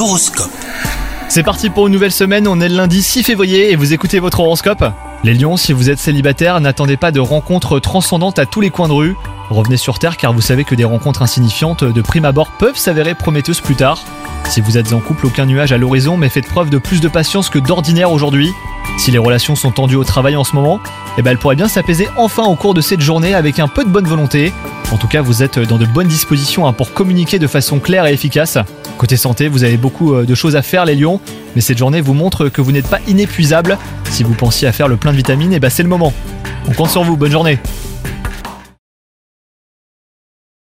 L'horoscope. C'est parti pour une nouvelle semaine, on est le lundi 6 février et vous écoutez votre horoscope. Les lions, si vous êtes célibataire, n'attendez pas de rencontres transcendantes à tous les coins de rue. Revenez sur Terre car vous savez que des rencontres insignifiantes de prime abord peuvent s'avérer prometteuses plus tard. Si vous êtes en couple, aucun nuage à l'horizon, mais faites preuve de plus de patience que d'ordinaire aujourd'hui. Si les relations sont tendues au travail en ce moment, eh ben elles pourraient bien s'apaiser enfin au cours de cette journée avec un peu de bonne volonté. En tout cas, vous êtes dans de bonnes dispositions hein, pour communiquer de façon claire et efficace. Côté santé, vous avez beaucoup euh, de choses à faire les lions, mais cette journée vous montre que vous n'êtes pas inépuisable. Si vous pensiez à faire le plein de vitamines, eh ben c'est le moment. On compte sur vous, bonne journée